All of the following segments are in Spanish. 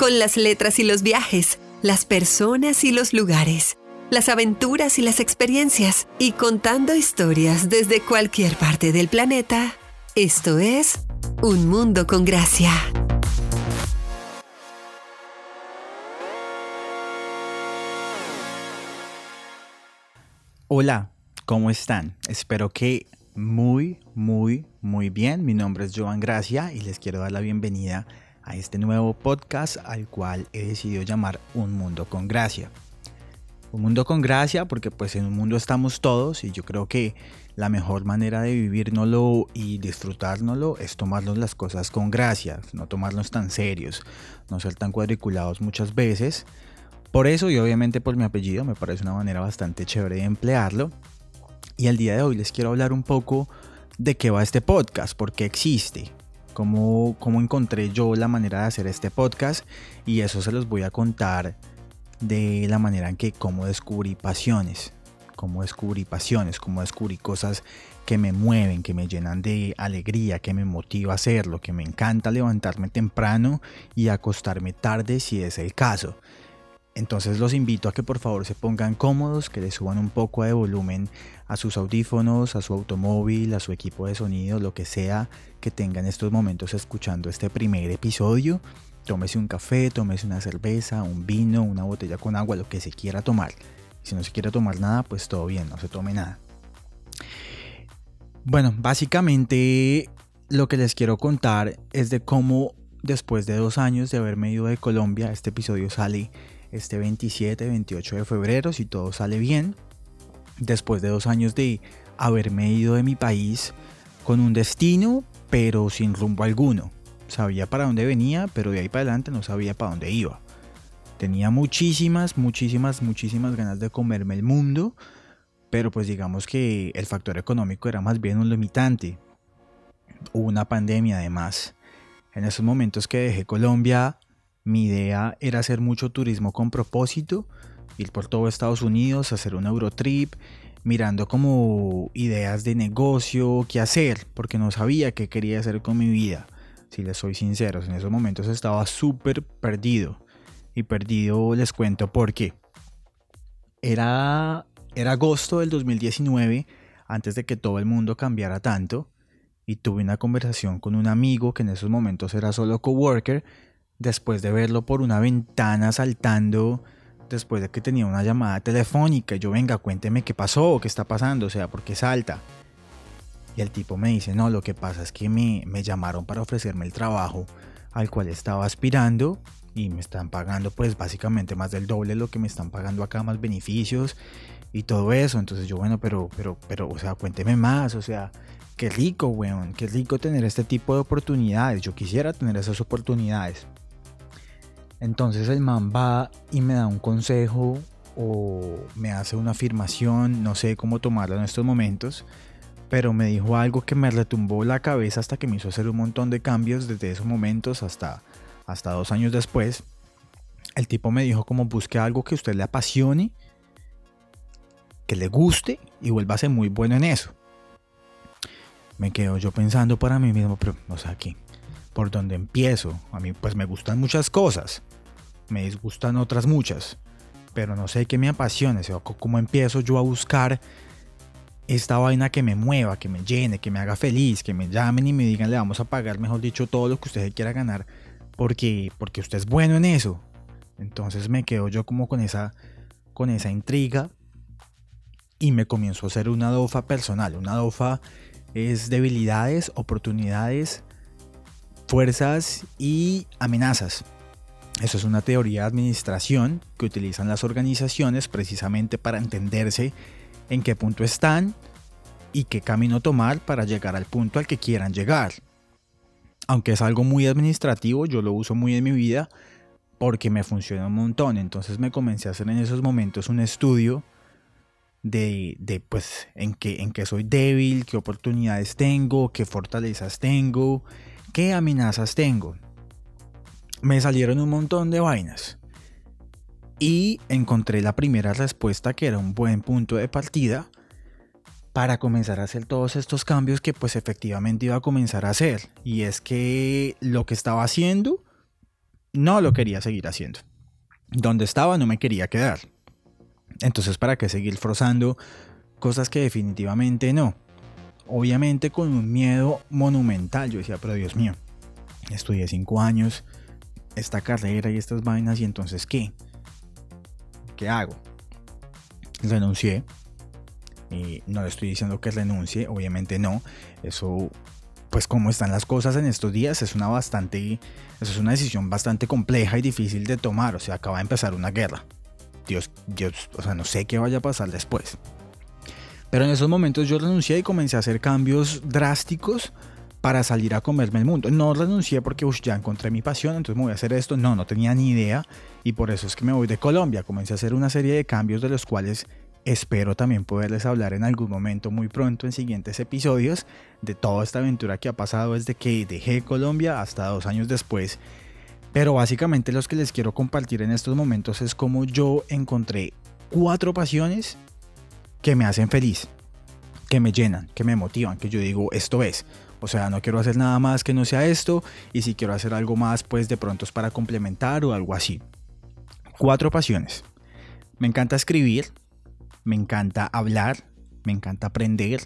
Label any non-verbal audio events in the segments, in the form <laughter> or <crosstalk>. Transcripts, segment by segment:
con las letras y los viajes, las personas y los lugares, las aventuras y las experiencias, y contando historias desde cualquier parte del planeta. Esto es Un Mundo con Gracia. Hola, ¿cómo están? Espero que muy, muy, muy bien. Mi nombre es Joan Gracia y les quiero dar la bienvenida a este nuevo podcast al cual he decidido llamar Un Mundo con Gracia. Un mundo con gracia porque pues en un mundo estamos todos y yo creo que la mejor manera de vivírnoslo y disfrutárnoslo es tomarnos las cosas con gracia, no tomarnos tan serios, no ser tan cuadriculados muchas veces. Por eso y obviamente por mi apellido me parece una manera bastante chévere de emplearlo. Y el día de hoy les quiero hablar un poco de qué va este podcast, por qué existe, cómo, cómo encontré yo la manera de hacer este podcast y eso se los voy a contar de la manera en que cómo descubrí pasiones, cómo descubrí pasiones, cómo descubrí cosas que me mueven, que me llenan de alegría, que me motiva a hacerlo, que me encanta levantarme temprano y acostarme tarde si es el caso. Entonces los invito a que por favor se pongan cómodos, que le suban un poco de volumen a sus audífonos, a su automóvil, a su equipo de sonido, lo que sea que tengan estos momentos escuchando este primer episodio. Tómese un café, tómese una cerveza, un vino, una botella con agua, lo que se quiera tomar. Si no se quiere tomar nada, pues todo bien, no se tome nada. Bueno, básicamente lo que les quiero contar es de cómo después de dos años de haberme ido de Colombia, este episodio sale este 27, 28 de febrero, si todo sale bien, después de dos años de haberme ido de mi país con un destino, pero sin rumbo alguno. Sabía para dónde venía, pero de ahí para adelante no sabía para dónde iba. Tenía muchísimas, muchísimas, muchísimas ganas de comerme el mundo, pero pues digamos que el factor económico era más bien un limitante. Hubo una pandemia además. En esos momentos que dejé Colombia, mi idea era hacer mucho turismo con propósito, ir por todo Estados Unidos, hacer un Eurotrip, mirando como ideas de negocio, qué hacer, porque no sabía qué quería hacer con mi vida. Si les soy sincero, en esos momentos estaba súper perdido. Y perdido les cuento por qué. Era, era agosto del 2019, antes de que todo el mundo cambiara tanto, y tuve una conversación con un amigo que en esos momentos era solo coworker, después de verlo por una ventana saltando, después de que tenía una llamada telefónica, yo venga, cuénteme qué pasó, qué está pasando, o sea, por qué salta. Y el tipo me dice, no, lo que pasa es que me, me llamaron para ofrecerme el trabajo al cual estaba aspirando y me están pagando pues básicamente más del doble lo que me están pagando acá, más beneficios y todo eso. Entonces yo, bueno, pero, pero, pero, o sea, cuénteme más, o sea, qué rico, weón, qué rico tener este tipo de oportunidades. Yo quisiera tener esas oportunidades. Entonces el man va y me da un consejo o me hace una afirmación, no sé cómo tomarlo en estos momentos, pero me dijo algo que me retumbó la cabeza hasta que me hizo hacer un montón de cambios desde esos momentos hasta, hasta dos años después. El tipo me dijo como busque algo que usted le apasione, que le guste y vuelva a ser muy bueno en eso. Me quedo yo pensando para mí mismo, pero, o sea, ¿qué? ¿Por dónde empiezo? A mí pues me gustan muchas cosas me disgustan otras muchas, pero no sé qué me apasione, o cómo empiezo yo a buscar esta vaina que me mueva, que me llene, que me haga feliz, que me llamen y me digan le vamos a pagar, mejor dicho, todo lo que usted quiera ganar, porque, porque usted es bueno en eso. Entonces me quedo yo como con esa, con esa intriga y me comienzo a hacer una dofa personal. Una dofa es debilidades, oportunidades, fuerzas y amenazas. Eso es una teoría de administración que utilizan las organizaciones precisamente para entenderse en qué punto están y qué camino tomar para llegar al punto al que quieran llegar. Aunque es algo muy administrativo, yo lo uso muy en mi vida porque me funciona un montón. Entonces me comencé a hacer en esos momentos un estudio de, de pues en qué, en qué soy débil, qué oportunidades tengo, qué fortalezas tengo, qué amenazas tengo me salieron un montón de vainas. Y encontré la primera respuesta que era un buen punto de partida para comenzar a hacer todos estos cambios que pues efectivamente iba a comenzar a hacer. Y es que lo que estaba haciendo no lo quería seguir haciendo. Donde estaba no me quería quedar. Entonces, ¿para qué seguir forzando cosas que definitivamente no? Obviamente con un miedo monumental. Yo decía, pero Dios mío, estudié cinco años esta carrera y estas vainas y entonces ¿qué? ¿Qué hago? Renuncié. Y no le estoy diciendo que renuncie, obviamente no. Eso, pues como están las cosas en estos días, es una bastante, eso es una decisión bastante compleja y difícil de tomar. O sea, acaba de empezar una guerra. Dios, Dios, o sea, no sé qué vaya a pasar después. Pero en esos momentos yo renuncié y comencé a hacer cambios drásticos para salir a comerme el mundo. No renuncié porque ya encontré mi pasión, entonces me voy a hacer esto. No, no tenía ni idea y por eso es que me voy de Colombia. Comencé a hacer una serie de cambios de los cuales espero también poderles hablar en algún momento muy pronto en siguientes episodios de toda esta aventura que ha pasado desde que dejé Colombia hasta dos años después. Pero básicamente los que les quiero compartir en estos momentos es cómo yo encontré cuatro pasiones que me hacen feliz, que me llenan, que me motivan, que yo digo, esto es. O sea, no quiero hacer nada más que no sea esto y si quiero hacer algo más, pues de pronto es para complementar o algo así. Cuatro pasiones. Me encanta escribir, me encanta hablar, me encanta aprender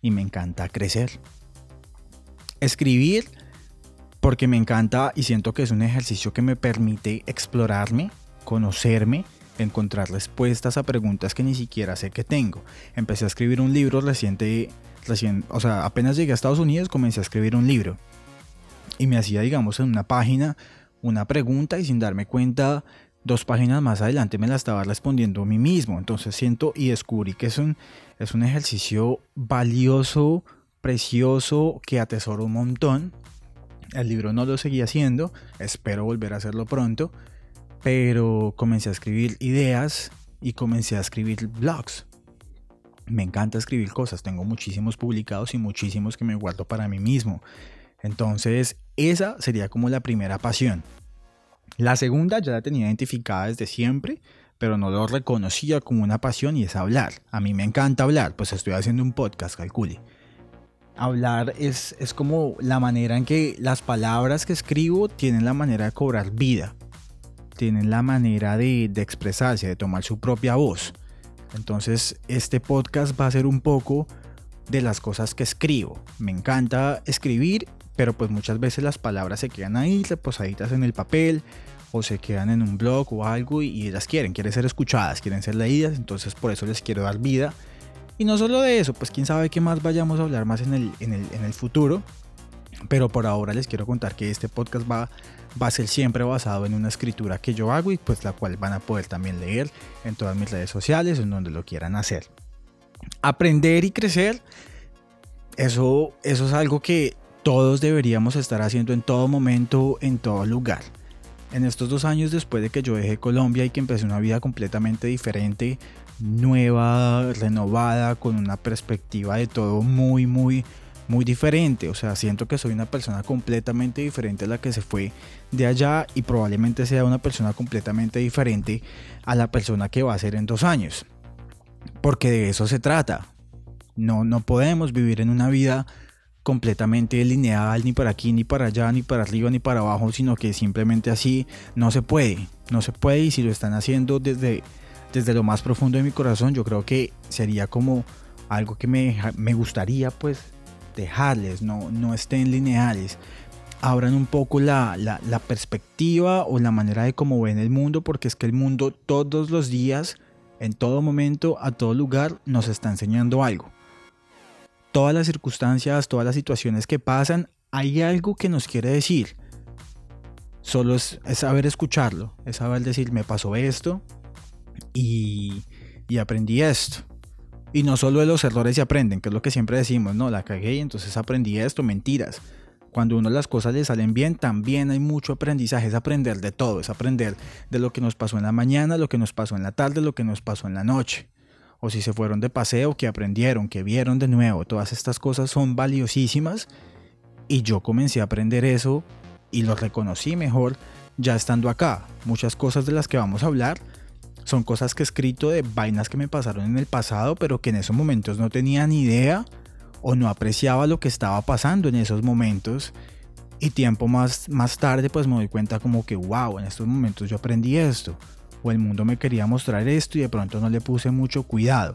y me encanta crecer. Escribir porque me encanta y siento que es un ejercicio que me permite explorarme, conocerme encontrar respuestas a preguntas que ni siquiera sé que tengo. Empecé a escribir un libro reciente, recién, o sea, apenas llegué a Estados Unidos comencé a escribir un libro. Y me hacía, digamos, en una página una pregunta y sin darme cuenta, dos páginas más adelante me la estaba respondiendo a mí mismo. Entonces siento y descubrí que es un, es un ejercicio valioso, precioso, que atesoro un montón. El libro no lo seguí haciendo, espero volver a hacerlo pronto pero comencé a escribir ideas y comencé a escribir blogs. Me encanta escribir cosas, tengo muchísimos publicados y muchísimos que me guardo para mí mismo. Entonces, esa sería como la primera pasión. La segunda ya la tenía identificada desde siempre, pero no lo reconocía como una pasión y es hablar. A mí me encanta hablar, pues estoy haciendo un podcast, calcule. Hablar es, es como la manera en que las palabras que escribo tienen la manera de cobrar vida tienen la manera de, expresarse, de tomar su propia voz. Entonces este podcast va a ser un poco de las cosas que escribo. Me encanta escribir, pero pues muchas veces las palabras se quedan ahí reposaditas en el papel o se quedan en un blog o algo y, las quieren, quieren ser escuchadas, quieren ser leídas, entonces por eso les quiero dar vida. Y no solo de eso, pues quién sabe qué más vayamos a hablar más en el, en el, en el futuro. Pero por ahora les quiero contar que este podcast va va a ser siempre basado en una escritura que yo hago y pues la cual van a poder también leer en todas mis redes sociales, en donde lo quieran hacer. Aprender y crecer, eso, eso es algo que todos deberíamos estar haciendo en todo momento, en todo lugar. En estos dos años después de que yo dejé Colombia y que empecé una vida completamente diferente, nueva, renovada, con una perspectiva de todo muy, muy muy diferente. O sea, siento que soy una persona completamente diferente a la que se fue de allá y probablemente sea una persona completamente diferente a la persona que va a ser en dos años. Porque de eso se trata. No, no podemos vivir en una vida completamente lineal, ni para aquí, ni para allá, ni para arriba, ni para abajo, sino que simplemente así no se puede. No se puede y si lo están haciendo desde, desde lo más profundo de mi corazón, yo creo que sería como algo que me, me gustaría pues dejarles, no, no estén lineales. Abran un poco la, la, perspectiva o la manera de cómo ven el mundo, porque es que el mundo todos los días, en todo momento, a todo lugar, nos está enseñando algo. Todas las circunstancias, todas las situaciones que pasan, hay algo que nos quiere decir. Solo es, saber escucharlo, es saber decir, me pasó esto y, y aprendí esto y no solo de los errores se aprenden, que es lo que siempre decimos, no, la cagué y entonces aprendí esto, mentiras. Cuando uno las cosas le salen bien, también hay mucho aprendizaje, es aprender de todo, es aprender de lo que nos pasó en la mañana, lo que nos pasó en la tarde, lo que nos pasó en la noche. O si se fueron de paseo, que aprendieron, que vieron de nuevo. Todas estas cosas son valiosísimas y yo comencé a aprender eso y lo reconocí mejor ya estando acá. Muchas cosas de las que vamos a hablar son cosas que he escrito de vainas que me pasaron en el pasado, pero que en esos momentos no tenía ni idea o no apreciaba lo que estaba pasando en esos momentos. Y tiempo más, más tarde pues me doy cuenta como que, wow, en estos momentos yo aprendí esto. O el mundo me quería mostrar esto y de pronto no le puse mucho cuidado.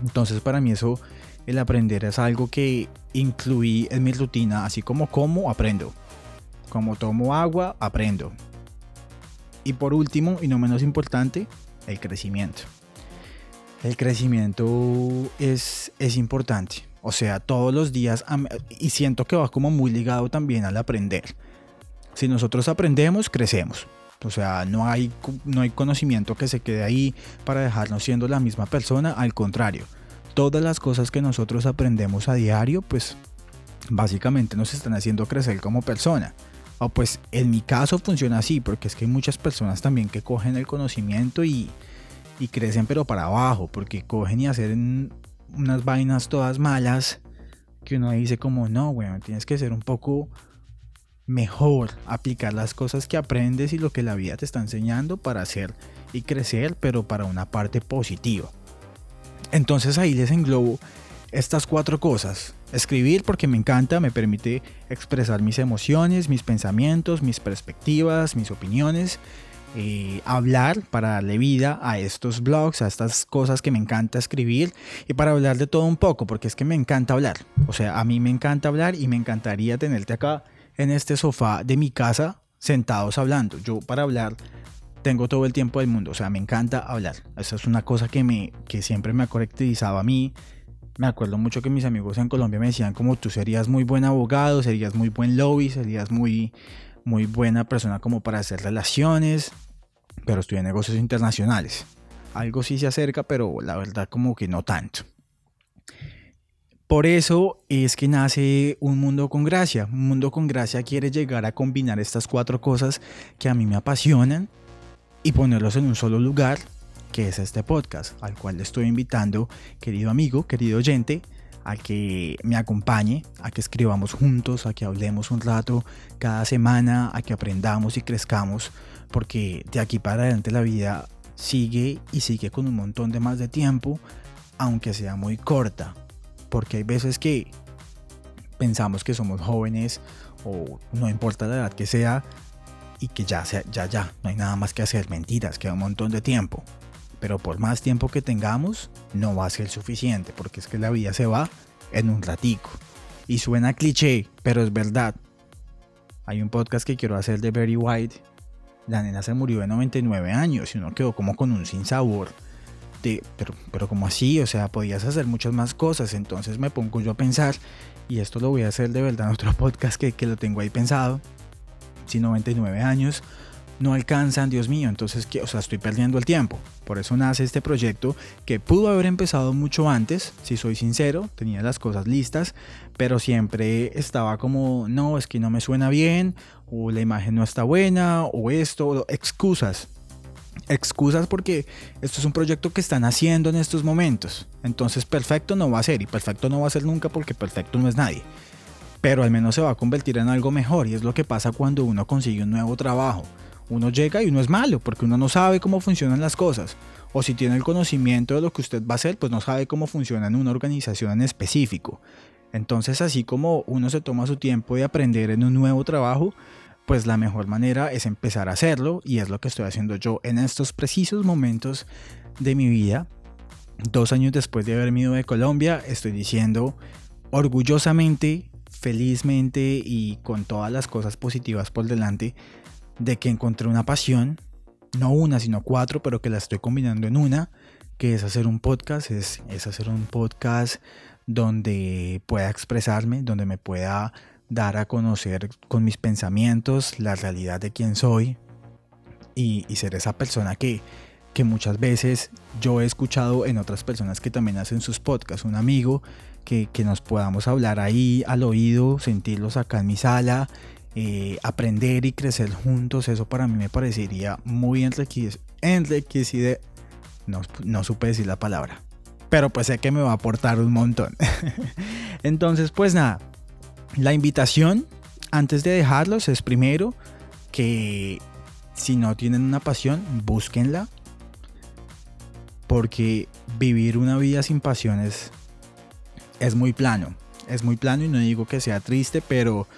Entonces para mí eso, el aprender es algo que incluí en mi rutina, así como como, aprendo. Como tomo agua, aprendo. Y por último, y no menos importante, el crecimiento. El crecimiento es, es importante. O sea, todos los días, y siento que va como muy ligado también al aprender. Si nosotros aprendemos, crecemos. O sea, no hay, no hay conocimiento que se quede ahí para dejarnos siendo la misma persona. Al contrario, todas las cosas que nosotros aprendemos a diario, pues básicamente nos están haciendo crecer como persona. O pues en mi caso funciona así, porque es que hay muchas personas también que cogen el conocimiento y, crecen pero para abajo, porque cogen y hacen unas vainas todas malas que uno dice como, no, bueno, tienes que ser un poco mejor, aplicar las cosas que aprendes y lo que la vida te está enseñando para hacer y crecer, pero para una parte positiva. Entonces ahí les englobo estas cuatro cosas. Escribir porque me encanta, me permite expresar mis emociones, mis pensamientos, mis perspectivas, mis opiniones eh, hablar, para darle vida a estos blogs, a estas cosas que me encanta escribir y para hablar de todo un poco, porque es que me encanta hablar. O sea, a mí me encanta hablar y me encantaría tenerte acá en este sofá de mi casa sentados hablando. Yo para hablar tengo todo el tiempo del mundo, o sea, me encanta hablar. Esa es una cosa que, me, que siempre me ha caracterizado a mí. Me acuerdo mucho que mis amigos en Colombia me decían como tú serías muy buen abogado, serías muy buen lobby, serías muy, muy buena persona como para hacer relaciones pero estudié negocios internacionales. Algo sí se acerca, pero la verdad como que no tanto. Por eso es que nace Un Mundo con Gracia. Un Mundo con Gracia quiere llegar a combinar estas cuatro cosas que a mí me apasionan y ponerlos en un solo lugar, que es este podcast, al cual le estoy invitando, querido amigo, querido oyente, a que me acompañe, a que escribamos juntos, a que hablemos un rato cada semana, a que aprendamos y crezcamos porque de aquí para adelante la vida sigue y sigue con un montón de más de tiempo, aunque sea muy corta, porque hay veces que pensamos que somos jóvenes o no importa la edad que sea y que ya sea, ya ya, no hay nada más que hacer, mentiras, queda un montón de tiempo. Pero por más tiempo que tengamos, no va a ser suficiente, porque es que la vida se va en un ratico. Y suena cliché, pero es verdad. Hay un podcast que quiero hacer de Very White la nena se murió de 99 años y uno quedó como con un sinsabor de, pero, pero como así, o sea, podías hacer muchas más cosas, entonces me pongo yo a pensar, y esto lo voy a hacer de verdad en otro <laughs> podcast que, que lo tengo ahí pensado, si 99 años no alcanzan, Dios mío, entonces, o sea, estoy perdiendo el tiempo. Por eso nace este proyecto que pudo haber empezado mucho antes, si soy sincero, tenía las cosas listas, pero siempre estaba como, no, es que no me suena bien, o la imagen no está buena, o esto, excusas. Excusas porque esto es un proyecto que están haciendo en estos momentos. Entonces perfecto no va a ser y perfecto no va a ser nunca porque perfecto no es nadie. Pero al menos se va a convertir en algo mejor y es lo que pasa cuando uno consigue un nuevo trabajo uno llega y uno es malo porque uno no sabe cómo funcionan las cosas. O si tiene el conocimiento de lo que usted va a hacer, pues no sabe cómo funciona en una organización en específico. Entonces, así como uno se toma su tiempo de aprender en un nuevo trabajo, pues la mejor manera es empezar a hacerlo y es lo que estoy haciendo yo en estos precisos momentos de mi vida. Dos años después de haberme ido de Colombia, estoy diciendo orgullosamente, felizmente y con todas las cosas positivas por delante de que encontré una pasión, no una, sino cuatro, pero que la estoy combinando en una, que es hacer un podcast, es, hacer un podcast donde pueda expresarme, donde me pueda dar a conocer con mis pensamientos la realidad de quién soy y, ser esa persona que, que muchas veces yo he escuchado en otras personas que también hacen sus podcasts, un amigo que, que nos podamos hablar ahí al oído, sentirlos acá en mi sala eh, aprender y crecer juntos, eso para mí me parecería muy enriquecido. No, no supe decir la palabra, pero pues sé que me va a aportar un montón. <laughs> Entonces, pues nada, la invitación antes de dejarlos es primero que si no tienen una pasión, búsquenla. Porque vivir una vida sin pasiones es muy plano. Es muy plano y no digo que sea triste, pero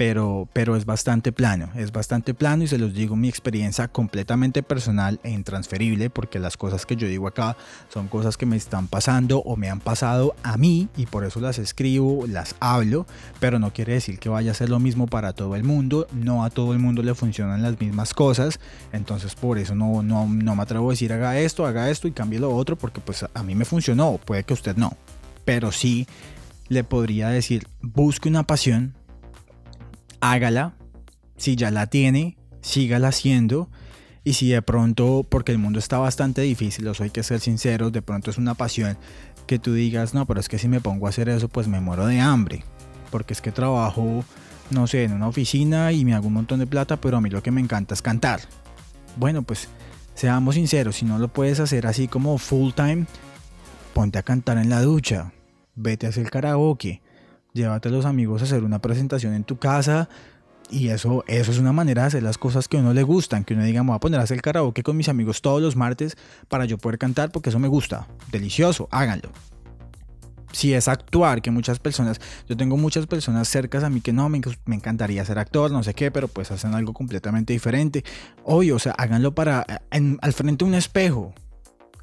pero, pero es bastante plano, es bastante plano y se los digo mi experiencia completamente personal e intransferible porque las cosas que yo digo acá son cosas que me están pasando o me han pasado a mí y por eso las escribo, las hablo, pero no quiere decir que vaya a ser lo mismo para todo el mundo, no a todo el mundo le funcionan las mismas cosas, entonces por eso no, no, no me atrevo a decir haga esto, haga esto y cambie lo otro porque pues a mí me funcionó, puede que usted no, pero sí le podría decir busque una pasión, hágala. Si ya la tiene, sígala haciendo. Y si de pronto, porque el mundo está bastante difícil, os hay que ser sinceros, de pronto es una pasión que tú digas, no, pero es que si me pongo a hacer eso, pues me muero de hambre. Porque es que trabajo, no sé, en una oficina y me hago un montón de plata, pero a mí lo que me encanta es cantar. Bueno, pues seamos sinceros, si no lo puedes hacer así como full time, ponte a cantar en la ducha, vete a hacer karaoke, llévate a los amigos a hacer una presentación en tu casa. Y eso, eso es una manera de hacer las cosas que a uno le gustan. Que uno diga, voy a poner a hacer karaoke con mis amigos todos los martes para yo poder cantar porque eso me gusta. Delicioso, háganlo. Si es actuar, que muchas personas, yo tengo muchas personas cercas a mí que no, me, me encantaría ser actor, no sé qué, pero pues hacen algo completamente diferente. Obvio, o sea, háganlo para, al frente de un espejo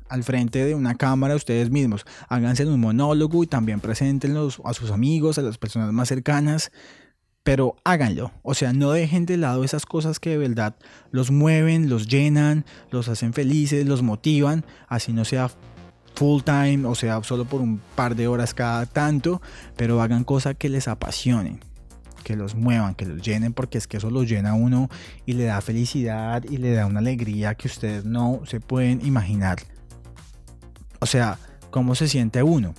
al frente de una cámara ustedes mismos. Háganse un monólogo y también preséntenlos a sus amigos, a las personas más cercanas. Pero háganlo. O sea, no dejen de lado esas cosas que de verdad los mueven, los llenan, los hacen felices, los motivan. Así no sea full time, o sea, solo por un par de horas cada tanto. Pero hagan cosas que les apasionen que los muevan, que los llenen, porque es que eso los llena a uno y le da felicidad y le da una alegría que ustedes no se pueden imaginar. O sea, ¿cómo se siente uno?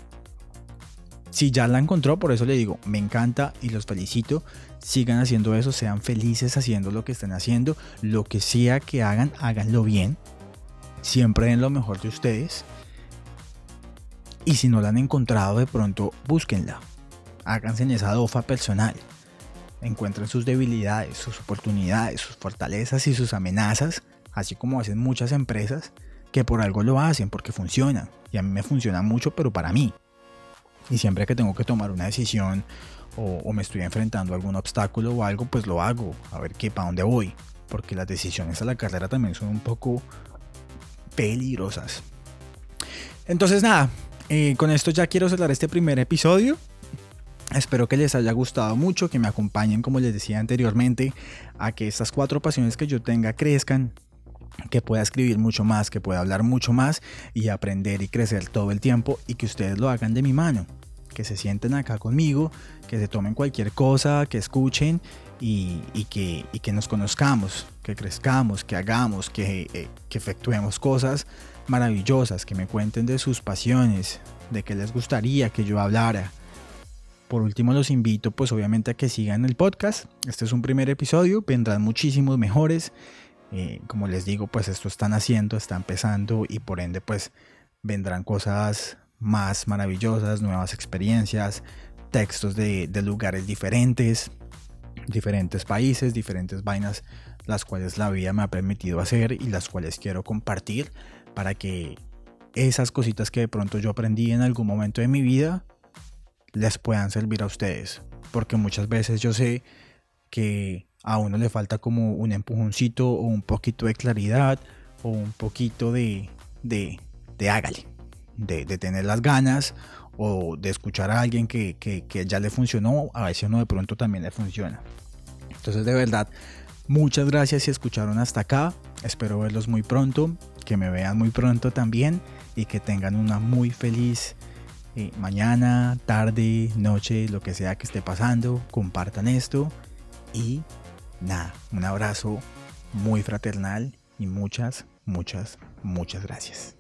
Si ya la encontró, por eso le digo, me encanta y los felicito. Sigan haciendo eso, sean felices haciendo lo que estén haciendo. Lo que sea que hagan, háganlo bien. Siempre den lo mejor de ustedes. Y si no la han encontrado, de pronto búsquenla. Háganse en esa dofa personal. Encuentren sus debilidades, sus oportunidades, sus fortalezas y sus amenazas, así como hacen muchas empresas que por algo lo hacen, porque funciona. Y a mí me funciona mucho, pero para mí. Y siempre que tengo que tomar una decisión o, me estoy enfrentando a algún obstáculo o algo, pues lo hago, a ver qué, para dónde voy. Porque las decisiones a la carrera también son un poco peligrosas. Entonces nada, eh, con esto ya quiero cerrar este primer episodio. Espero que les haya gustado mucho, que me acompañen, como les decía anteriormente, a que estas cuatro pasiones que yo tenga crezcan, que pueda escribir mucho más, que pueda hablar mucho más y aprender y crecer todo el tiempo y que ustedes lo hagan de mi mano, que se sienten acá conmigo, que se tomen cualquier cosa, que escuchen y, que, que, nos conozcamos, que crezcamos, que hagamos, que, eh, que efectuemos cosas maravillosas, que me cuenten de sus pasiones, de qué les gustaría que yo hablara. Por último los invito pues obviamente a que sigan el podcast. Este es un primer episodio, vendrán muchísimos mejores eh, como les digo, pues esto están haciendo, está empezando y por ende pues vendrán cosas más maravillosas, nuevas experiencias, textos de, lugares diferentes, diferentes países, diferentes vainas, las cuales la vida me ha permitido hacer y las cuales quiero compartir para que esas cositas que de pronto yo aprendí en algún momento de mi vida les puedan servir a ustedes. Porque muchas veces yo sé que a uno le falta como un empujoncito o un poquito de claridad o un poquito de, de, hágale, de, tener las ganas o de escuchar a alguien que, que, que ya le funcionó, a veces uno de pronto también le funciona. Entonces de verdad, muchas gracias si escucharon hasta acá, espero verlos muy pronto, que me vean muy pronto también y que tengan una muy feliz eh, mañana, tarde, noche, lo que sea que esté pasando, compartan esto y nada, un abrazo muy fraternal y muchas, muchas, muchas gracias.